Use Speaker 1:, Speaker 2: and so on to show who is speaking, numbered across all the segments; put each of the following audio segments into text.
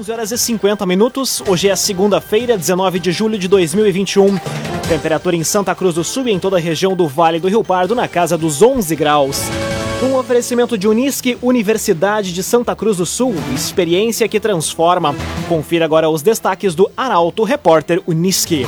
Speaker 1: 11 horas e 50 minutos. Hoje é segunda-feira, 19 de julho de 2021. Temperatura em Santa Cruz do Sul e em toda a região do Vale do Rio Pardo na casa dos 11 graus. Um oferecimento de Unisque, Universidade de Santa Cruz do Sul, experiência que transforma. Confira agora os destaques do Arauto Repórter Unisque.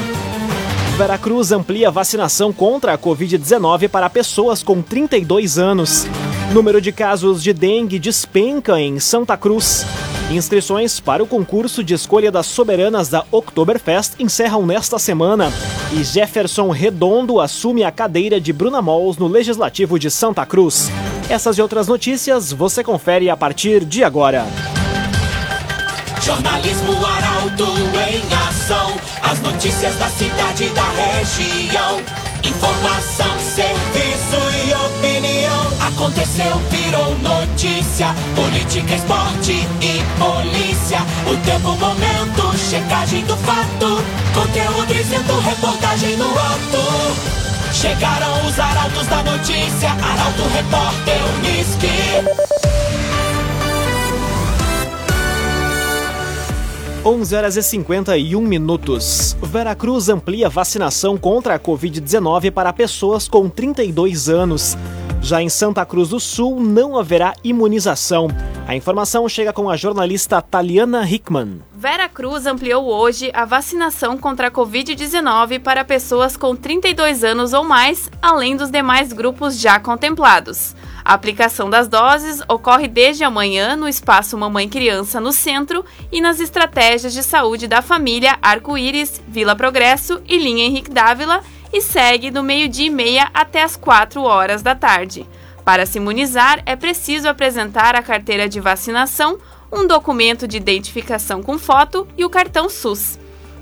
Speaker 1: Veracruz amplia vacinação contra a Covid-19 para pessoas com 32 anos. Número de casos de dengue despenca em Santa Cruz. Inscrições para o concurso de escolha das soberanas da Oktoberfest encerram nesta semana. E Jefferson Redondo assume a cadeira de Bruna Mols no Legislativo de Santa Cruz. Essas e outras notícias você confere a partir de agora.
Speaker 2: Jornalismo Arauto em ação. As notícias da cidade e da região. Informação, serviço opinião. Aconteceu, virou notícia. Política, esporte e polícia. O tempo, momento, checagem do fato. Conteúdo dizendo, reportagem no ato. Chegaram os arautos da notícia. Arauto, repórter, Unisque.
Speaker 1: 11 horas e 51 minutos. Veracruz amplia vacinação contra a Covid-19 para pessoas com 32 anos. Já em Santa Cruz do Sul, não haverá imunização. A informação chega com a jornalista Taliana Hickman.
Speaker 3: Veracruz ampliou hoje a vacinação contra a Covid-19 para pessoas com 32 anos ou mais, além dos demais grupos já contemplados. A aplicação das doses ocorre desde amanhã no espaço Mamãe Criança no centro e nas estratégias de saúde da família Arco-Íris, Vila Progresso e Linha Henrique Dávila e segue do meio-dia e meia até as 4 horas da tarde. Para se imunizar, é preciso apresentar a carteira de vacinação, um documento de identificação com foto e o cartão SUS.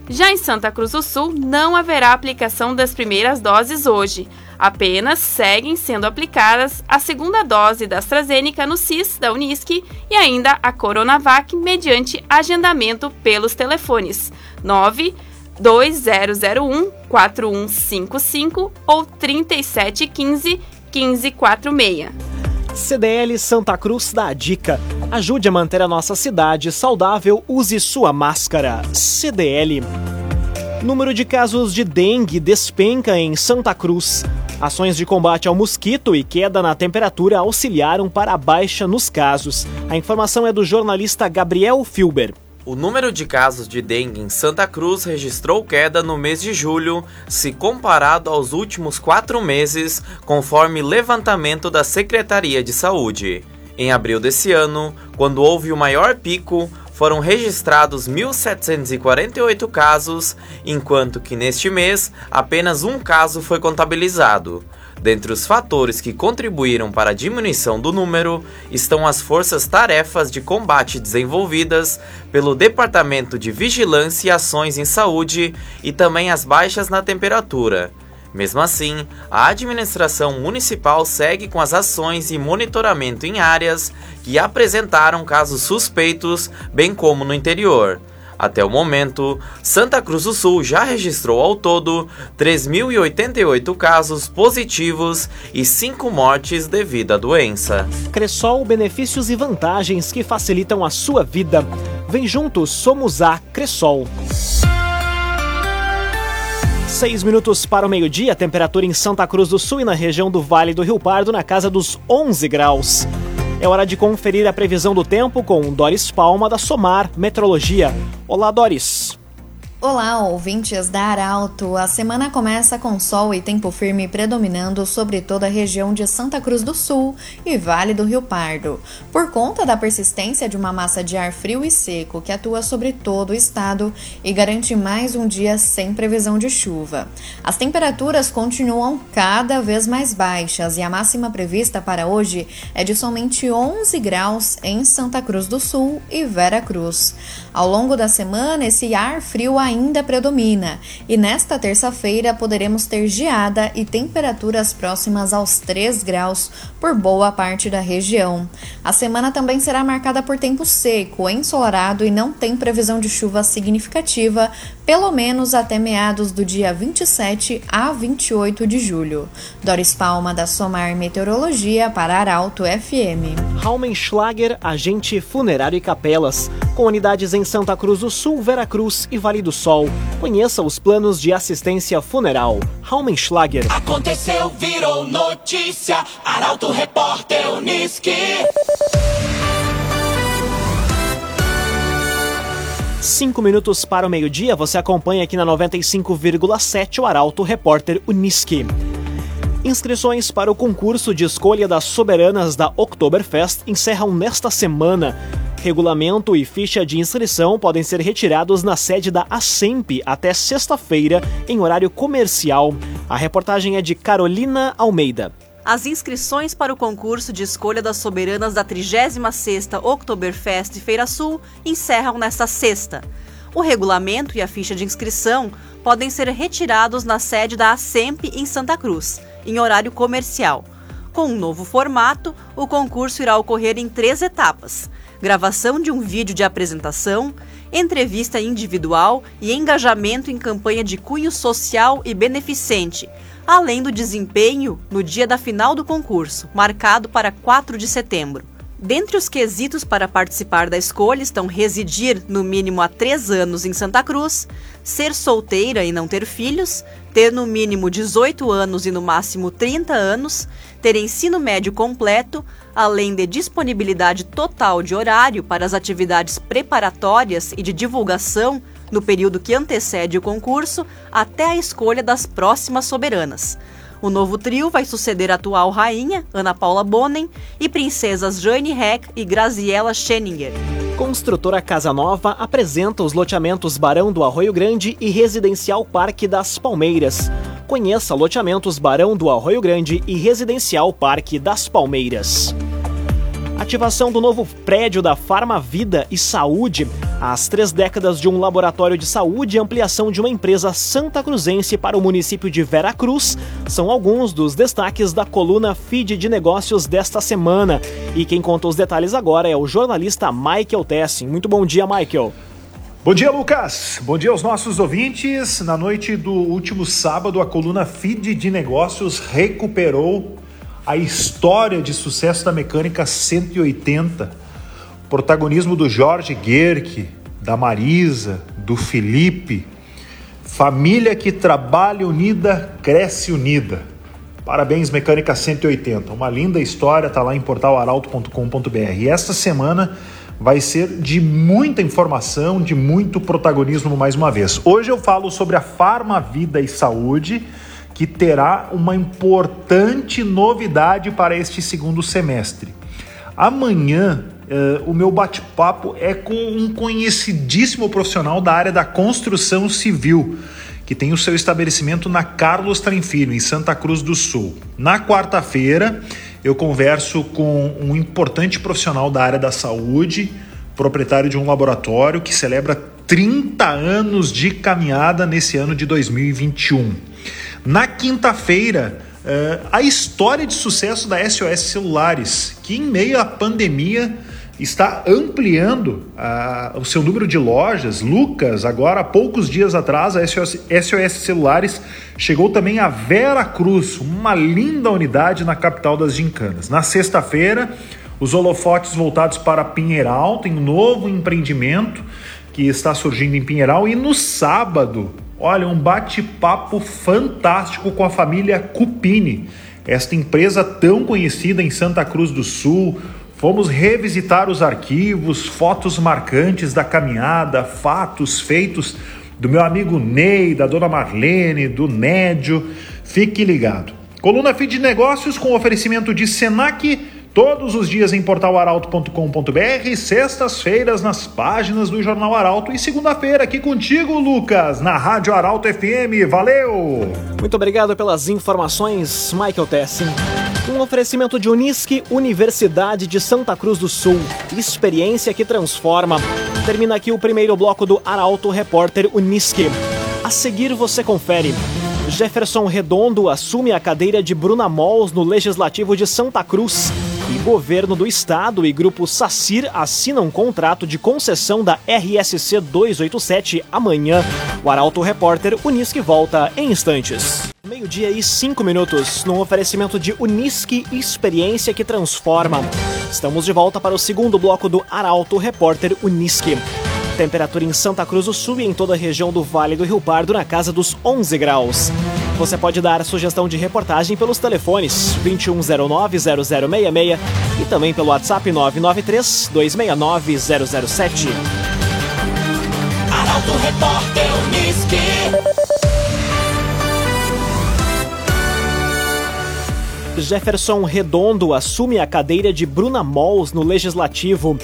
Speaker 3: Já em Santa Cruz do Sul, não haverá aplicação das primeiras doses hoje. Apenas seguem sendo aplicadas a segunda dose da AstraZeneca no CIS da Unisc e ainda a Coronavac mediante agendamento pelos telefones 9 2001 4155 ou 3715 1546.
Speaker 1: CDL Santa Cruz dá a dica. Ajude a manter a nossa cidade saudável, use sua máscara. CDL. Número de casos de dengue despenca em Santa Cruz. Ações de combate ao mosquito e queda na temperatura auxiliaram para a baixa nos casos. A informação é do jornalista Gabriel Filber.
Speaker 4: O número de casos de dengue em Santa Cruz registrou queda no mês de julho, se comparado aos últimos quatro meses, conforme levantamento da Secretaria de Saúde. Em abril desse ano, quando houve o maior pico, foram registrados 1.748 casos, enquanto que neste mês apenas um caso foi contabilizado. Dentre os fatores que contribuíram para a diminuição do número estão as forças-tarefas de combate desenvolvidas pelo Departamento de Vigilância e Ações em Saúde e também as baixas na temperatura. Mesmo assim, a administração municipal segue com as ações e monitoramento em áreas que apresentaram casos suspeitos, bem como no interior. Até o momento, Santa Cruz do Sul já registrou ao todo 3.088 casos positivos e 5 mortes devido à doença.
Speaker 1: Cressol, benefícios e vantagens que facilitam a sua vida. Vem juntos, somos a Cressol. Seis minutos para o meio-dia, temperatura em Santa Cruz do Sul e na região do Vale do Rio Pardo na casa dos 11 graus. É hora de conferir a previsão do tempo com Doris Palma da Somar Metrologia. Olá, Doris.
Speaker 5: Olá, ouvintes da Arauto. A semana começa com sol e tempo firme predominando sobre toda a região de Santa Cruz do Sul e Vale do Rio Pardo, por conta da persistência de uma massa de ar frio e seco que atua sobre todo o estado e garante mais um dia sem previsão de chuva. As temperaturas continuam cada vez mais baixas e a máxima prevista para hoje é de somente 11 graus em Santa Cruz do Sul e Vera Cruz. Ao longo da semana, esse ar frio ainda predomina e nesta terça-feira poderemos ter geada e temperaturas próximas aos 3 graus por boa parte da região. A semana também será marcada por tempo seco, ensolarado e não tem previsão de chuva significativa pelo menos até meados do dia 27 a 28 de julho. Doris Palma, da Somar Meteorologia, para Arauto FM.
Speaker 1: Raumenschlager, agente funerário e capelas, com unidades em Santa Cruz do Sul, Veracruz e Vale do Sol. Conheça os planos de assistência funeral. Raumenschlager.
Speaker 2: Aconteceu, virou notícia. Arauto Repórter Uniski.
Speaker 1: Cinco minutos para o meio-dia, você acompanha aqui na 95,7 o Arauto Repórter Uniski. Inscrições para o concurso de escolha das soberanas da Oktoberfest encerram nesta semana. Regulamento e ficha de inscrição podem ser retirados na sede da ASEMP até sexta-feira, em horário comercial. A reportagem é de Carolina Almeida.
Speaker 6: As inscrições para o concurso de escolha das soberanas da 36ª Oktoberfest Feira Sul encerram nesta sexta. O regulamento e a ficha de inscrição podem ser retirados na sede da ASEMP em Santa Cruz, em horário comercial. Com um novo formato, o concurso irá ocorrer em três etapas: gravação de um vídeo de apresentação, entrevista individual e engajamento em campanha de cunho social e beneficente, além do desempenho no dia da final do concurso, marcado para 4 de setembro. Dentre os quesitos para participar da escolha estão residir no mínimo há três anos em Santa Cruz, ser solteira e não ter filhos, ter no mínimo 18 anos e no máximo 30 anos, ter ensino médio completo, além de disponibilidade total de horário para as atividades preparatórias e de divulgação no período que antecede o concurso até a escolha das próximas soberanas. O novo trio vai suceder a atual rainha, Ana Paula Bonen, e princesas Jane Heck e Graziella Scheninger.
Speaker 1: Construtora Casa Nova apresenta os loteamentos Barão do Arroio Grande e Residencial Parque das Palmeiras. Conheça loteamentos Barão do Arroio Grande e Residencial Parque das Palmeiras. Ativação do novo prédio da Farma Vida e Saúde, as três décadas de um laboratório de saúde e ampliação de uma empresa santa cruzense para o município de Vera Cruz são alguns dos destaques da coluna Feed de Negócios desta semana. E quem conta os detalhes agora é o jornalista Michael Tessin. Muito bom dia, Michael.
Speaker 7: Bom dia, Lucas. Bom dia aos nossos ouvintes. Na noite do último sábado, a coluna Feed de Negócios recuperou a história de sucesso da mecânica 180. Protagonismo do Jorge Guerque, da Marisa, do Felipe. Família que trabalha unida, cresce unida. Parabéns, Mecânica 180. Uma linda história, tá lá em portalaralto.com.br. E esta semana vai ser de muita informação, de muito protagonismo mais uma vez. Hoje eu falo sobre a Farma Vida e Saúde que terá uma importante novidade para este segundo semestre. Amanhã, eh, o meu bate-papo é com um conhecidíssimo profissional da área da construção civil, que tem o seu estabelecimento na Carlos Tranfilho, em Santa Cruz do Sul. Na quarta-feira, eu converso com um importante profissional da área da saúde, proprietário de um laboratório que celebra 30 anos de caminhada nesse ano de 2021. Na quinta-feira, uh, a história de sucesso da SOS Celulares, que em meio à pandemia está ampliando uh, o seu número de lojas. Lucas, agora há poucos dias atrás, a SOS, SOS Celulares chegou também a Vera Cruz, uma linda unidade na capital das gincanas. Na sexta-feira, os holofotes voltados para Pinheiral, tem um novo empreendimento que está surgindo em Pinheiral. E no sábado, Olha, um bate-papo fantástico com a família Cupini, esta empresa tão conhecida em Santa Cruz do Sul. Fomos revisitar os arquivos, fotos marcantes da caminhada, fatos feitos do meu amigo Ney, da dona Marlene, do Nédio. Fique ligado. Coluna Feed de Negócios com oferecimento de Senac Todos os dias em portalaralto.com.br, sextas-feiras nas páginas do Jornal Arauto e segunda-feira aqui contigo, Lucas, na Rádio Arauto FM. Valeu!
Speaker 1: Muito obrigado pelas informações, Michael Tessin. Um oferecimento de Unisque, Universidade de Santa Cruz do Sul. Experiência que transforma. Termina aqui o primeiro bloco do Arauto Repórter Unisque. A seguir você confere. Jefferson Redondo assume a cadeira de Bruna Mols no Legislativo de Santa Cruz. E governo do estado e grupo SACIR assinam um contrato de concessão da RSC 287 amanhã. O Arauto Repórter Unisque volta em instantes. Meio-dia e cinco minutos, num oferecimento de Unisque Experiência que Transforma. Estamos de volta para o segundo bloco do Arauto Repórter Unisque. Temperatura em Santa Cruz do Sul e em toda a região do Vale do Rio Pardo na casa dos 11 graus. Você pode dar sugestão de reportagem pelos telefones 2109-0066 e também pelo WhatsApp 993-269-007.
Speaker 2: Arauto Repórter Unisque.
Speaker 1: Jefferson Redondo assume a cadeira de Bruna Mols no Legislativo.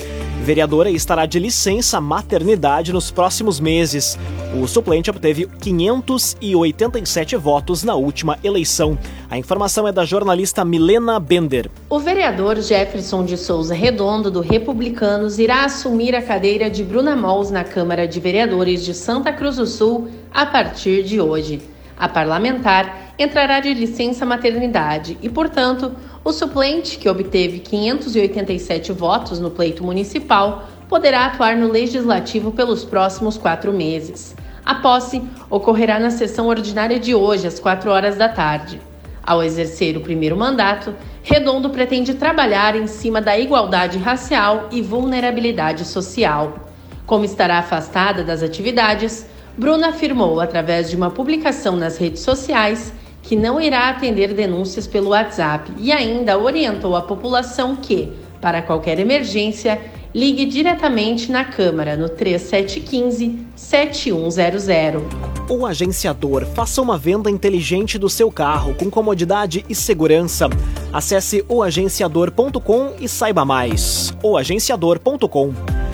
Speaker 1: Vereadora estará de licença maternidade nos próximos meses. O suplente obteve 587 votos na última eleição. A informação é da jornalista Milena Bender.
Speaker 8: O vereador Jefferson de Souza Redondo, do Republicanos, irá assumir a cadeira de Bruna Mols na Câmara de Vereadores de Santa Cruz do Sul a partir de hoje. A parlamentar entrará de licença maternidade e, portanto, o suplente, que obteve 587 votos no pleito municipal, poderá atuar no legislativo pelos próximos quatro meses. A posse ocorrerá na sessão ordinária de hoje, às 4 horas da tarde. Ao exercer o primeiro mandato, Redondo pretende trabalhar em cima da igualdade racial e vulnerabilidade social. Como estará afastada das atividades, Bruna afirmou, através de uma publicação nas redes sociais, que não irá atender denúncias pelo WhatsApp e ainda orientou a população que, para qualquer emergência, ligue diretamente na Câmara no 3715-7100.
Speaker 1: O agenciador faça uma venda inteligente do seu carro com comodidade e segurança. Acesse oagenciador.com e saiba mais. oagenciador.com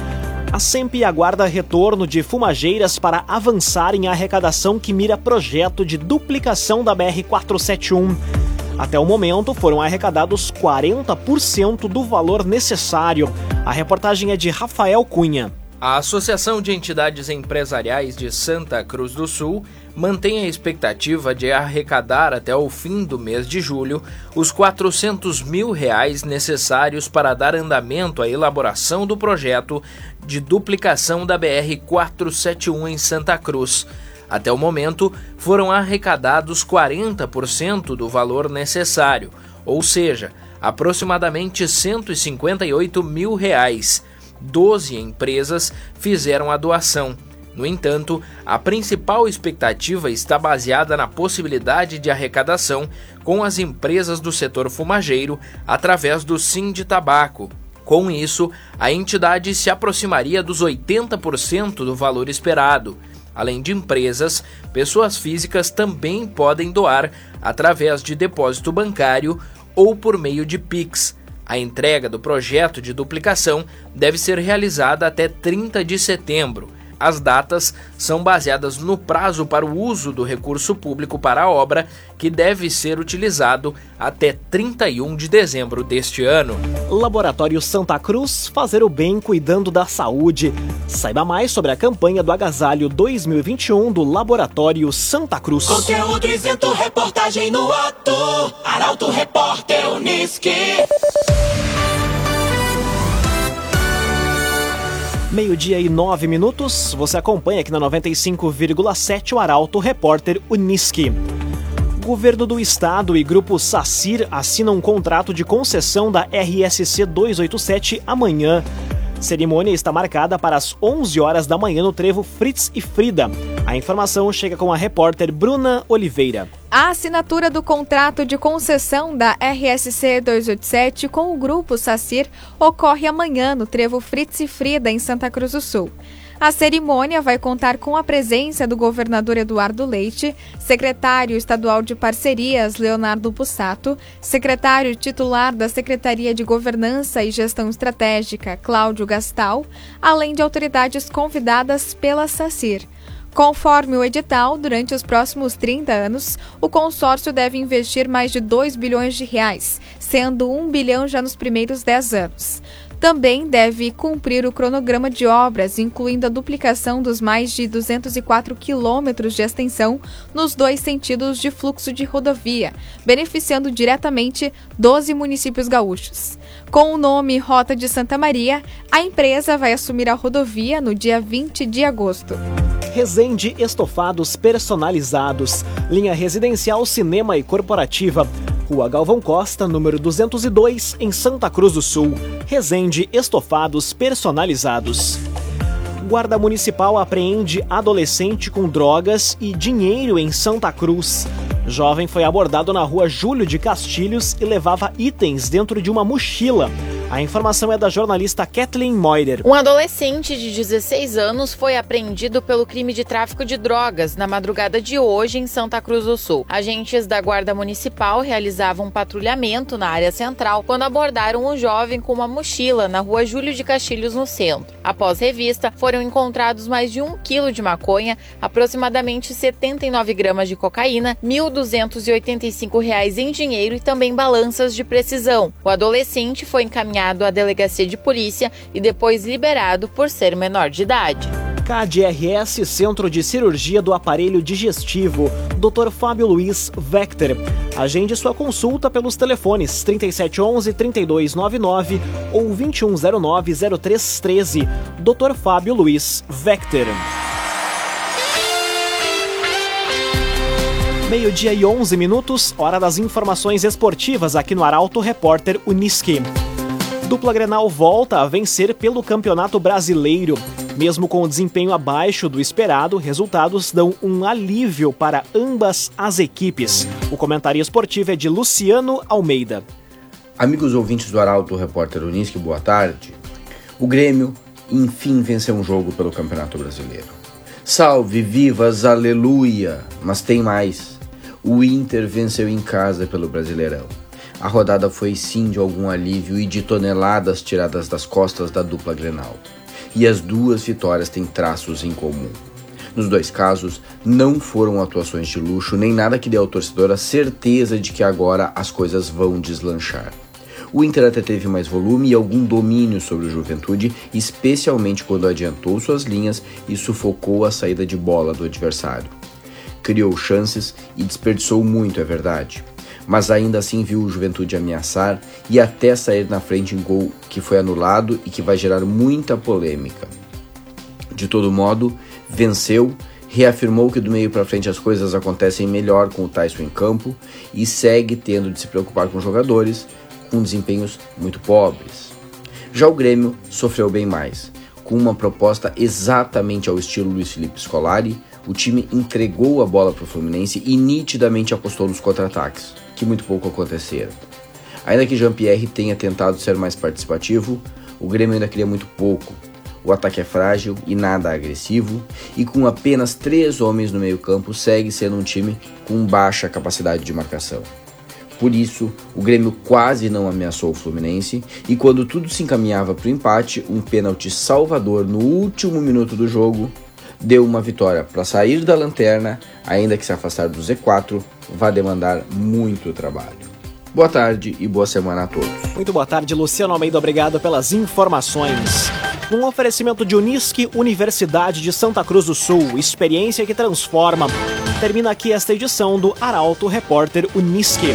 Speaker 1: a SEMP aguarda retorno de fumageiras para avançar em arrecadação que mira projeto de duplicação da BR-471. Até o momento foram arrecadados 40% do valor necessário. A reportagem é de Rafael Cunha.
Speaker 9: A Associação de Entidades Empresariais de Santa Cruz do Sul mantém a expectativa de arrecadar até o fim do mês de julho os 400 mil reais necessários para dar andamento à elaboração do projeto de duplicação da BR-471 em Santa Cruz. Até o momento, foram arrecadados 40% do valor necessário, ou seja, aproximadamente 158 mil reais. Doze empresas fizeram a doação. No entanto, a principal expectativa está baseada na possibilidade de arrecadação com as empresas do setor fumageiro através do Sim de Tabaco. Com isso, a entidade se aproximaria dos 80% do valor esperado. Além de empresas, pessoas físicas também podem doar através de depósito bancário ou por meio de Pix. A entrega do projeto de duplicação deve ser realizada até 30 de setembro. As datas são baseadas no prazo para o uso do recurso público para a obra, que deve ser utilizado até 31 de dezembro deste ano.
Speaker 1: Laboratório Santa Cruz, fazer o bem cuidando da saúde. Saiba mais sobre a campanha do Agasalho 2021 do Laboratório Santa Cruz.
Speaker 2: Conteúdo isento, reportagem no ato. Arauto Repórter Unisque.
Speaker 1: Meio-dia e nove minutos, você acompanha aqui na 95,7 o Arauto Repórter Unisque. Governo do Estado e Grupo SACIR assinam um contrato de concessão da RSC 287 amanhã. Cerimônia está marcada para as 11 horas da manhã no trevo Fritz e Frida. A informação chega com a repórter Bruna Oliveira.
Speaker 10: A assinatura do contrato de concessão da RSC 287 com o grupo SACIR ocorre amanhã no Trevo Fritz e Frida, em Santa Cruz do Sul. A cerimônia vai contar com a presença do governador Eduardo Leite, secretário estadual de parcerias Leonardo Bussato, secretário titular da Secretaria de Governança e Gestão Estratégica Cláudio Gastal, além de autoridades convidadas pela SACIR. Conforme o edital, durante os próximos 30 anos, o consórcio deve investir mais de 2 bilhões de reais, sendo 1 bilhão já nos primeiros 10 anos. Também deve cumprir o cronograma de obras, incluindo a duplicação dos mais de 204 quilômetros de extensão nos dois sentidos de fluxo de rodovia, beneficiando diretamente 12 municípios gaúchos. Com o nome Rota de Santa Maria, a empresa vai assumir a rodovia no dia 20 de agosto.
Speaker 1: Resende Estofados Personalizados, linha residencial, cinema e corporativa. Rua Galvão Costa, número 202, em Santa Cruz do Sul. Resende Estofados Personalizados. Guarda Municipal apreende adolescente com drogas e dinheiro em Santa Cruz. Jovem foi abordado na rua Júlio de Castilhos e levava itens dentro de uma mochila. A informação é da jornalista Kathleen Moider.
Speaker 11: Um adolescente de 16 anos foi apreendido pelo crime de tráfico de drogas na madrugada de hoje em Santa Cruz do Sul. Agentes da Guarda Municipal realizavam um patrulhamento na área central quando abordaram um jovem com uma mochila na rua Júlio de Castilhos, no centro. Após revista, foram encontrados mais de um quilo de maconha, aproximadamente 79 gramas de cocaína, R$ 1.285 em dinheiro e também balanças de precisão. O adolescente foi encaminhado encaminhado à delegacia de polícia e depois liberado por ser menor de idade.
Speaker 1: KDRS Centro de Cirurgia do Aparelho Digestivo, Dr. Fábio Luiz Vector. Agende sua consulta pelos telefones 3711-3299 ou 2109-0313. Dr. Fábio Luiz Vector. Meio-dia e 11 minutos, hora das informações esportivas aqui no Arauto Repórter Uniski dupla Grenal volta a vencer pelo Campeonato Brasileiro. Mesmo com o desempenho abaixo do esperado, resultados dão um alívio para ambas as equipes. O comentário esportivo é de Luciano Almeida.
Speaker 12: Amigos ouvintes do Arauto Repórter Unisque, boa tarde. O Grêmio, enfim, venceu um jogo pelo Campeonato Brasileiro. Salve, vivas, aleluia! Mas tem mais. O Inter venceu em casa pelo Brasileirão. A rodada foi sim de algum alívio e de toneladas tiradas das costas da dupla Grenal. E as duas vitórias têm traços em comum. Nos dois casos, não foram atuações de luxo nem nada que dê ao torcedor a certeza de que agora as coisas vão deslanchar. O Inter até teve mais volume e algum domínio sobre o Juventude, especialmente quando adiantou suas linhas e sufocou a saída de bola do adversário. Criou chances e desperdiçou muito, é verdade mas ainda assim viu o Juventude ameaçar e até sair na frente em gol que foi anulado e que vai gerar muita polêmica. De todo modo, venceu, reafirmou que do meio para frente as coisas acontecem melhor com o Tyson em campo e segue tendo de se preocupar com jogadores com desempenhos muito pobres. Já o Grêmio sofreu bem mais, com uma proposta exatamente ao estilo Luiz Felipe Scolari, o time entregou a bola para o Fluminense e nitidamente apostou nos contra-ataques que muito pouco aconteceram. Ainda que Jean-Pierre tenha tentado ser mais participativo, o Grêmio ainda queria muito pouco. O ataque é frágil e nada agressivo, e com apenas três homens no meio-campo, segue sendo um time com baixa capacidade de marcação. Por isso, o Grêmio quase não ameaçou o Fluminense, e quando tudo se encaminhava para o empate, um pênalti salvador no último minuto do jogo deu uma vitória para sair da lanterna, ainda que se afastar do Z4 vai demandar muito trabalho. Boa tarde e boa semana a todos.
Speaker 1: Muito boa tarde, Luciano Almeida. Obrigado pelas informações. Um oferecimento de Unisque, Universidade de Santa Cruz do Sul, experiência que transforma. Termina aqui esta edição do Arauto Repórter Unisque.